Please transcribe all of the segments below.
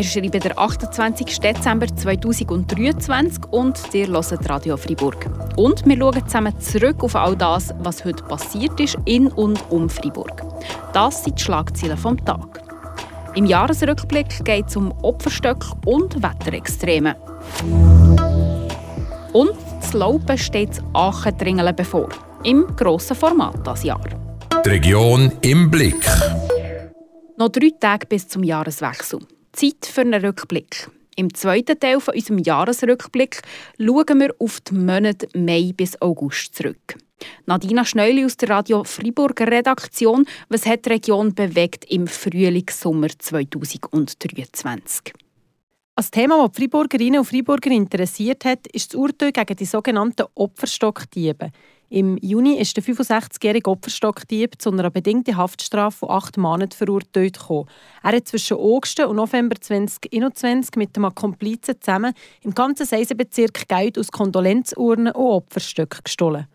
Wir schreiben den 28. Dezember 2023 und ihr hört Radio Freiburg. Und wir schauen zusammen zurück auf all das, was heute passiert ist in und um Freiburg. Das sind die Schlagzeilen vom Tag. Im Jahresrückblick geht es um Opferstöcke und Wetterextreme. Und das Laupen steht das Aachen bevor. Im grossen Format das Jahr. Die Region im Blick. Noch drei Tage bis zum Jahreswechsel. Zeit für einen Rückblick. Im zweiten Teil von unserem Jahresrückblick schauen wir auf die Monate Mai bis August zurück. Nadina Schneuli aus der Radio Freiburger Redaktion. Was hat die Region bewegt im Frühling-Sommer 2023? Ein Thema, das die Freiburgerinnen und Freiburger interessiert hat, ist das Urteil gegen die sogenannten Opferstockdiebe. Im Juni ist der 65-jährige Opferstockdieb zu einer bedingten Haftstrafe von acht Monaten verurteilt. Er hat zwischen August und November 2021 mit einem Komplizen zusammen im ganzen Seisenbezirk Geld aus Kondolenzurnen und Opferstöcken gestohlen.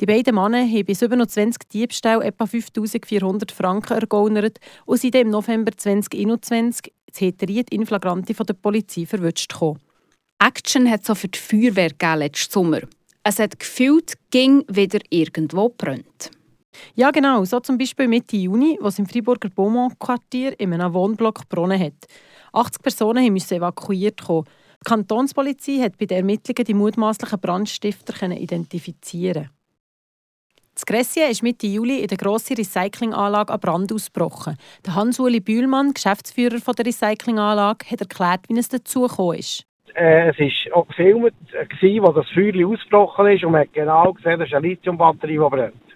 Die beiden Männer haben bei 27 Diebstählen etwa 5400 Franken ergaunert und sind im November 2021 das Heteriet in Flagranti von der Polizei verwünscht. Action hat so für die Feuerwehr letzten Sommer. Es hat gefühlt, ging wieder irgendwo brennt. Ja, genau. So zum Beispiel Mitte Juni, wo es im Freiburger Beaumont-Quartier in einem Wohnblock gebrannt hat. 80 Personen mussten evakuiert werden. Die Kantonspolizei hat bei den Ermittlungen die mutmaßlichen Brandstifter identifizieren. Das Grässchen ist Mitte Juli in der grossen Recyclinganlage an Brand ausgebrochen. Der Hans-Uli Bühlmann, Geschäftsführer der Recyclinganlage, hat erklärt, wie es dazu gekommen ist. Äh, es war auch gefilmt, äh, wo das Feuer ausgebrochen ist und man hat genau gesehen, dass eine Lithiumbatterie die brennt.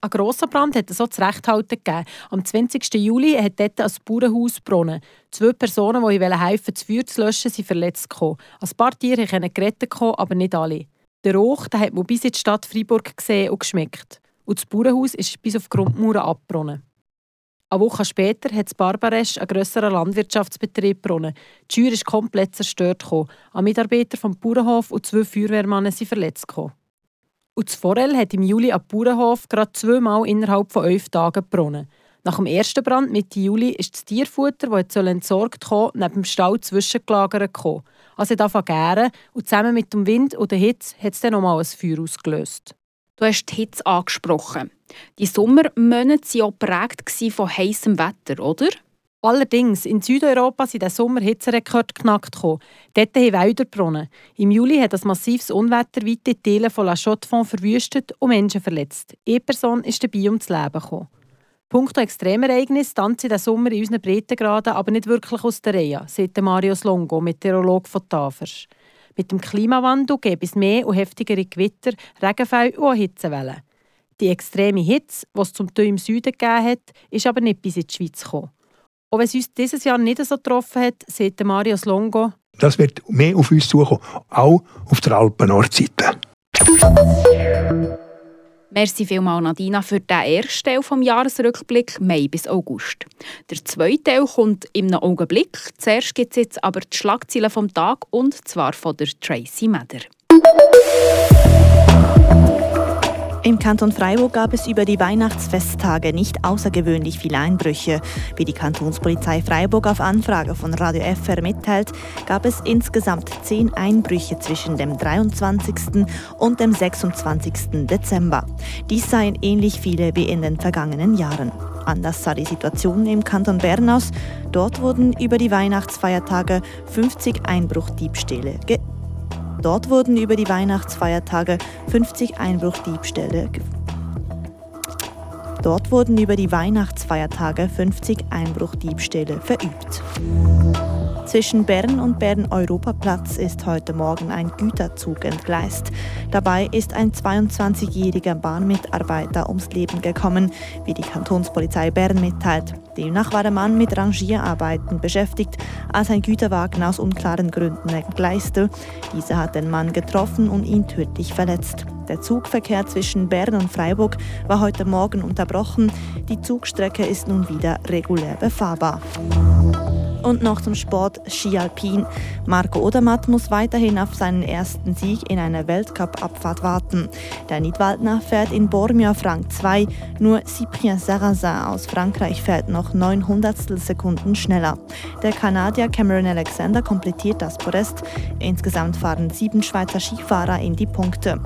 Ein grosser Brand hat es so zurechthalten gegeben. Am 20. Juli hat dort ein Bauernhaus gebrannt. Zwei Personen, die helfen das Feuer zu löschen, sind verletzt gekommen. Ein paar Tiere konnten gerettet kommen, aber nicht alle. Der Rauch den hat man bis in die Stadt Freiburg gesehen und geschmeckt. Und das Bauernhaus ist bis auf die Grundmauern abgebrannt. Eine Woche später hat Barbaresch einen grösseren Landwirtschaftsbetrieb gebrannt. Die Scheuer ist komplett zerstört. Ein Mitarbeiter vom Bauernhof und zwei Feuerwehrmannen sind verletzt. Und das Forell hat im Juli am Bauernhof gerade zweimal innerhalb von elf Tagen gebrannt. Nach dem ersten Brand Mitte Juli ist das Tierfutter, das entsorgt wurde, neben dem Stall zwischengelagert. Also es hat gären und zusammen mit dem Wind und der Hitze hat es dann nochmal ein Feuer ausgelöst. Du hast die Hitze angesprochen. Die Sommermonate waren auch geprägt von heißem Wetter, oder? Allerdings, in Südeuropa sind der Sommer Hitzerekord geknackt. Dort haben Wälder gebrannt. Im Juli hat ein massives Unwetter weite Teile von La Chaux-de-Fonds verwüstet und Menschen verletzt. Eine Person ist dabei ums Leben gekommen. Punkto Extremereignis tanzen der Sommer in unseren Breitengraden aber nicht wirklich aus der Reihe, sagt Marius Longo, Meteorologe von Tafers. Mit dem Klimawandel gäbe es mehr und heftigere Gewitter, Regenfälle und Hitzewellen. Die extreme Hitze, die es zum Teil im Süden gegeben hat, ist aber nicht bis in die Schweiz gekommen. Auch wenn es uns dieses Jahr nicht so getroffen hat, sagt Marius Longo, das wird mehr auf uns zukommen, auch auf der Alpen-Nordseite. Merci vielmals, Nadina, für den ersten Teil des Jahresrückblick Mai bis August. Der zweite Teil kommt einem Augenblick. Zuerst gibt es jetzt aber die Schlagzeilen vom Tag und zwar von der Tracy Meder. Im Kanton Freiburg gab es über die Weihnachtsfesttage nicht außergewöhnlich viele Einbrüche. Wie die Kantonspolizei Freiburg auf Anfrage von Radio FR mitteilt, gab es insgesamt zehn Einbrüche zwischen dem 23. und dem 26. Dezember. Dies seien ähnlich viele wie in den vergangenen Jahren. Anders sah die Situation im Kanton Bern aus. Dort wurden über die Weihnachtsfeiertage 50 Einbruchdiebstähle Dort wurden über die Weihnachtsfeiertage 50 Einbruchdiebstähle Dort wurden über die Weihnachtsfeiertage 50 Einbruchdiebstähle verübt. Zwischen Bern und Bern-Europaplatz ist heute Morgen ein Güterzug entgleist. Dabei ist ein 22-jähriger Bahnmitarbeiter ums Leben gekommen, wie die Kantonspolizei Bern mitteilt. Demnach war der Mann mit Rangierarbeiten beschäftigt, als ein Güterwagen aus unklaren Gründen entgleiste. Dieser hat den Mann getroffen und ihn tödlich verletzt. Der Zugverkehr zwischen Bern und Freiburg war heute Morgen unterbrochen. Die Zugstrecke ist nun wieder regulär befahrbar. Und noch zum Sport Ski Alpin. Marco Odermatt muss weiterhin auf seinen ersten Sieg in einer Weltcup-Abfahrt warten. Der Nidwaldner fährt in Bormia Frank 2, nur Cyprien Sarrazin aus Frankreich fährt noch 900 Sekunden schneller. Der Kanadier Cameron Alexander komplettiert das Podest. Insgesamt fahren sieben Schweizer Skifahrer in die Punkte.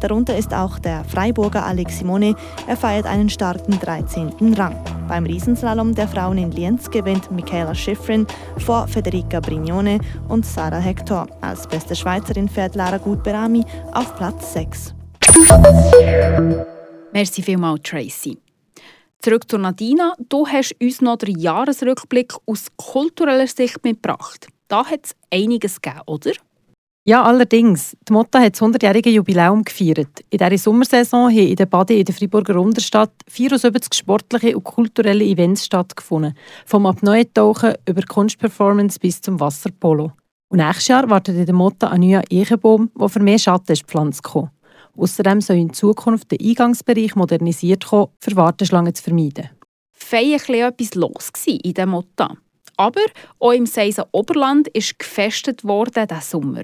Darunter ist auch der Freiburger Alex Simone. Er feiert einen starken 13. Rang. Beim Riesenslalom der Frauen in Lienz gewinnt Michaela Schifrin vor Federica Brignone und Sarah Hector. Als beste Schweizerin fährt Lara Gutberami auf Platz 6. Merci vielmals, Tracy. Zurück zu Nadina. Du hast uns noch den Jahresrückblick aus kultureller Sicht mitgebracht. Da hat es einiges gegeben, oder? Ja, allerdings. Die Motta hat das 100-jährige Jubiläum gefeiert. In dieser Sommersaison haben in der Bade in der Freiburger Unterstadt 74 sportliche und kulturelle Events stattgefunden. Vom Apnoe-Tauchen über Kunstperformance bis zum Wasserpolo. Und nächstes Jahr wartet in der Motta ein neuer Eichenbaum, der für mehr Schatten gepflanzt kommen. Außerdem soll in Zukunft der Eingangsbereich modernisiert kommen, für Warteschlangen zu vermeiden. Fein etwas los in der Motta. Aber auch im Seisen Oberland ist gefestet worden diesen Sommer.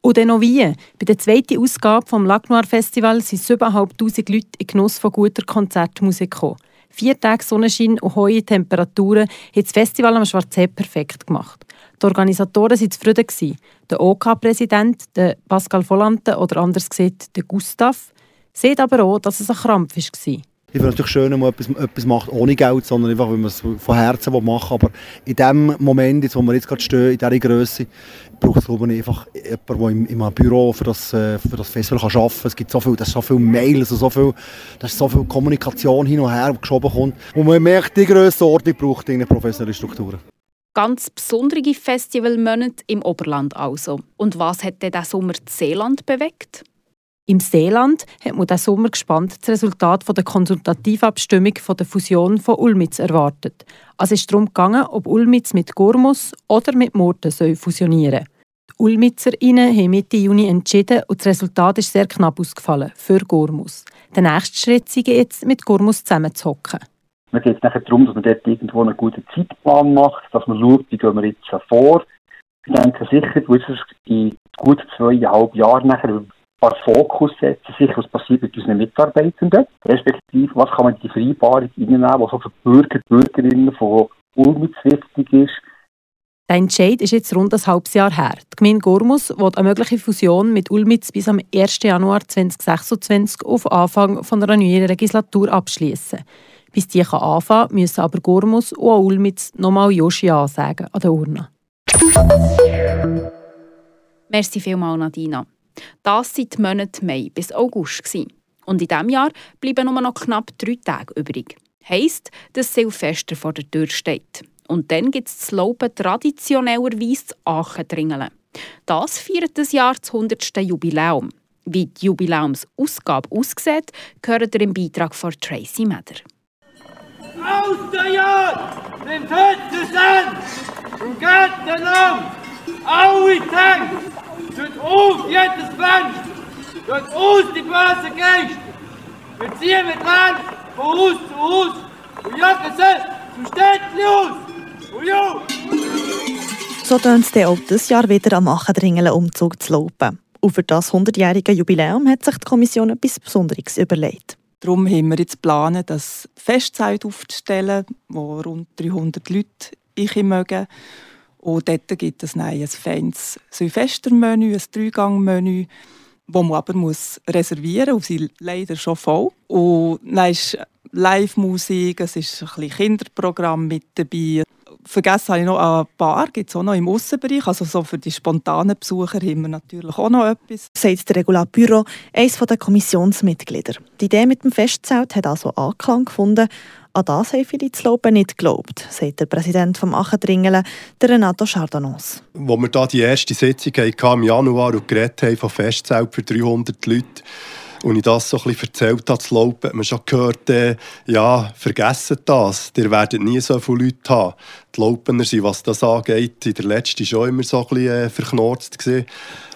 Und dann noch wie. Bei der zweiten Ausgabe des Lagnoir Festival sind 7'500 Leute in Genuss von guter Konzertmusik gekommen. Vier Tage Sonnenschein und hohe Temperaturen haben das Festival am Schwarzsee perfekt gemacht. Die Organisatoren waren zufrieden. Der OK-Präsident, OK Pascal Volante oder anders gesagt der Gustav, sieht aber auch, dass es ein Krampf war. Ich finde es natürlich schön, wenn man etwas, etwas macht ohne Geld, sondern einfach, wenn man es von Herzen machen will. Aber in dem Moment, jetzt, wo wir jetzt gerade stehen, in dieser Größe, braucht es glaube ich, einfach jemanden, der im, im Büro für das, äh, für das Festival kann arbeiten kann. Es gibt so viel, das ist so viel Mails, so viel, das ist so viel Kommunikation hin und her, geschoben kommt. Und man merkt, die Grössenordnung braucht eine professionelle Strukturen. Ganz besondere Festivalmonate im Oberland also. Und was hat denn diesen Sommer Seeland bewegt? Im Seeland hat man diesen Sommer gespannt das Resultat der Konsultativabstimmung der Fusion von Ulmitz erwartet. Also ist darum gegangen, ob Ulmitz mit Gormus oder mit Murten soll Die UlmitzerInnen haben Mitte Juni entschieden und das Resultat ist sehr knapp ausgefallen für Gormus. Der nächste Schritt ist jetzt, mit Gormus zusammenzuhocken. Mir geht es nachher darum, dass man dort irgendwo einen guten Zeitplan macht, dass man schaut, wie gehen wir jetzt vor. Ich denke sicher, du wirst in gut zweieinhalb Jahren nachher paar Fokus setzen, sich was passiert mit unseren Mitarbeitenden, respektive was kann man in die Vereinbarung reinnehmen, was auch für Bürger, Bürgerinnen von Ulmitz wichtig ist. Der Entscheid ist jetzt rund ein halbes Jahr her. Die Gemeinde Gormus will eine mögliche Fusion mit Ulmitz bis am 1. Januar 2026 auf Anfang von einer neuen Legislatur abschließen. Bis die kann anfangen müssen aber Gormus und auch Ulmitz nochmal Joshi ansagen an der Urne. Merci vielmals, Nadina. Das sind die Monate Mai bis August. Und in diesem Jahr bleiben nur noch knapp drei Tage übrig. Heißt, dass Silvester vor der Tür steht. Und dann gibt es das Lauben traditionellerweise Aachen Das feiert das Jahr das 100. Jubiläum. Wie die Jubiläumsausgabe aussieht, gehört ihr im Beitrag von Tracy Meder. Aus der nimmt heute zusammen und geht den alle Tanks Tut auf jedes Fenster! Tut aus die bösen Geister! Wir ziehen mit Land von Haus zu Haus und jagen sie zum Städtchen aus! Und jo! So tönt es auch dieses Jahr wieder am Achendringelen Umzug zu lopen. Und für das 100-jährige Jubiläum hat sich die Kommission etwas Besonderes überlegt. Darum haben wir jetzt geplant, das Festzeit aufzustellen, wo rund 300 Leute ich mögen. Und dort gibt es ein feines Silvestermenü, ein Dreigangmenü, das man aber muss reservieren muss. Sie leider schon voll. Und dann ist Live-Musik, es ist ein Kinderprogramm mit dabei. Vergessen habe ich noch ein Bar, gibt es auch noch im Aussenbereich. Also so für die spontanen Besucher haben wir natürlich auch noch etwas. Sagt der Regulat Büro, eines der Kommissionsmitglieder. Die Idee mit dem Festzelt hat also Anklang gefunden an das haben viele zu Loben nicht geglaubt, sagt der Präsident des Achendringelen, Renato Chardonnans. Wo wir da die erste Sitzung hatten, im Januar und geredet haben von Festzelt für 300 Leute, und ich das so ein erzählt habe, zu Lopen, hat man schon gehört, äh, ja, vergessen das, ihr werdet nie so viele Leute haben. Die Lopener sind, was das angeht, in der letzten schon immer so ein bisschen äh, verknorzt gewesen.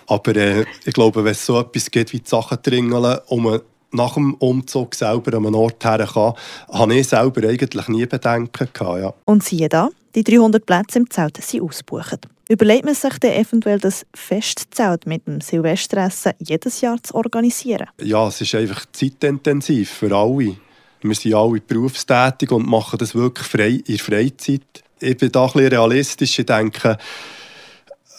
Aber äh, ich glaube, wenn es so etwas gibt wie die Sachen dringeln, um nach dem Umzug selber an einen Ort her kann, habe ich selber eigentlich nie Bedenken gehabt. Ja. Und siehe da, die 300 Plätze im Zelt sind ausgebucht. Überlegt man sich dann eventuell das Festzelt mit dem Silvesteressen jedes Jahr zu organisieren? Ja, es ist einfach zeitintensiv für alle. Wir sind alle berufstätig und machen das wirklich frei, in Freizeit. Ich bin da ein bisschen realistisch. Ich denke,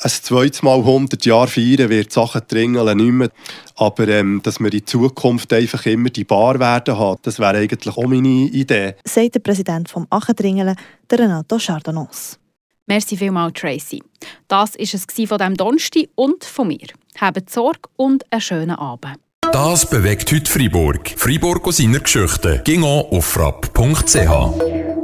ein zweites Mal 100 Jahre feiern wird Sachen dringeln nicht mehr. Aber ähm, dass wir in Zukunft einfach immer die Bar werden haben, das wäre eigentlich auch meine Idee. Sagt der Präsident vom Achendringelen, der Renato Chardonnans. Merci vielmals, Tracy. Das war es von diesem Donnerstag und von mir. Habt Sorge und einen schönen Abend. Das bewegt heute Freiburg. Freiburg aus seiner Geschichte. Ging auf frapp.ch.